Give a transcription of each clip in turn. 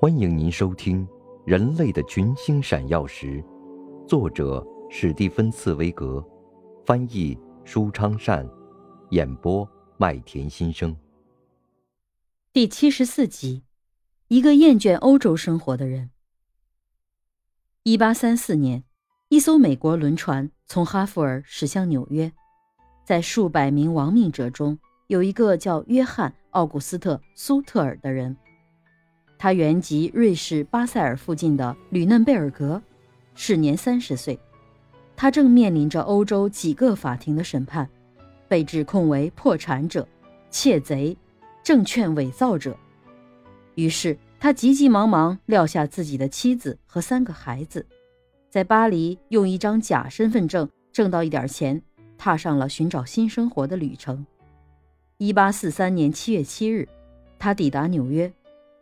欢迎您收听《人类的群星闪耀时》，作者史蒂芬·茨威格，翻译舒昌善，演播麦田心声。第七十四集，一个厌倦欧洲生活的人。一八三四年，一艘美国轮船从哈弗尔驶向纽约，在数百名亡命者中，有一个叫约翰·奥古斯特·苏特尔的人。他原籍瑞士巴塞尔附近的吕嫩贝尔格，时年三十岁。他正面临着欧洲几个法庭的审判，被指控为破产者、窃贼、证券伪造者。于是他急急忙忙撂下自己的妻子和三个孩子，在巴黎用一张假身份证挣到一点钱，踏上了寻找新生活的旅程。一八四三年七月七日，他抵达纽约。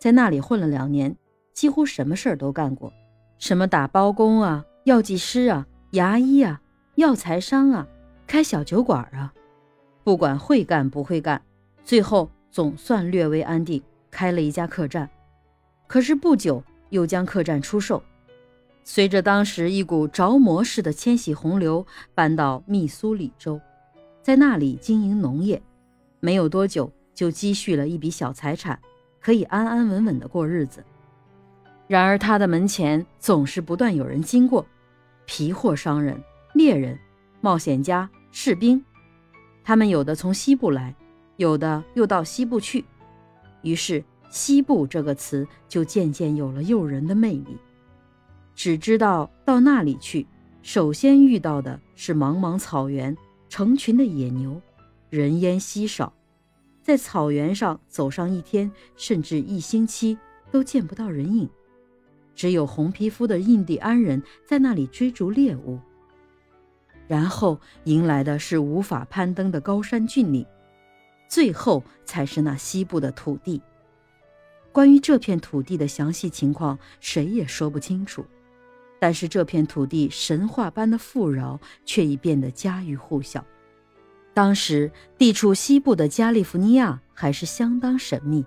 在那里混了两年，几乎什么事儿都干过，什么打包工啊、药剂师啊、牙医啊、药材商啊、开小酒馆啊，不管会干不会干，最后总算略微安定，开了一家客栈。可是不久又将客栈出售，随着当时一股着魔似的迁徙洪流，搬到密苏里州，在那里经营农业，没有多久就积蓄了一笔小财产。可以安安稳稳的过日子，然而他的门前总是不断有人经过，皮货商人、猎人、冒险家、士兵，他们有的从西部来，有的又到西部去，于是“西部”这个词就渐渐有了诱人的魅力。只知道到那里去，首先遇到的是茫茫草原、成群的野牛，人烟稀少。在草原上走上一天，甚至一星期都见不到人影，只有红皮肤的印第安人在那里追逐猎物。然后迎来的是无法攀登的高山峻岭，最后才是那西部的土地。关于这片土地的详细情况，谁也说不清楚。但是这片土地神话般的富饶，却已变得家喻户晓。当时地处西部的加利福尼亚还是相当神秘，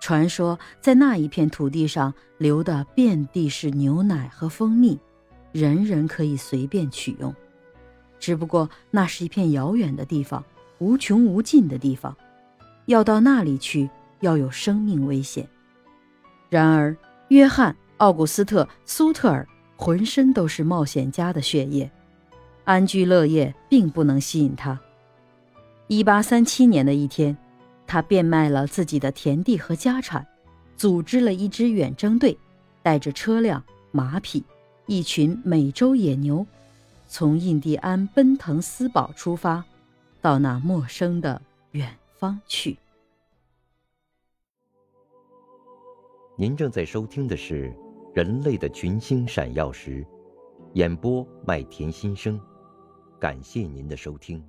传说在那一片土地上流的遍地是牛奶和蜂蜜，人人可以随便取用。只不过那是一片遥远的地方，无穷无尽的地方，要到那里去要有生命危险。然而，约翰·奥古斯特·苏特尔浑身都是冒险家的血液，安居乐业并不能吸引他。一八三七年的一天，他变卖了自己的田地和家产，组织了一支远征队，带着车辆、马匹、一群美洲野牛，从印第安奔腾斯堡出发，到那陌生的远方去。您正在收听的是《人类的群星闪耀时》，演播麦田心声，感谢您的收听。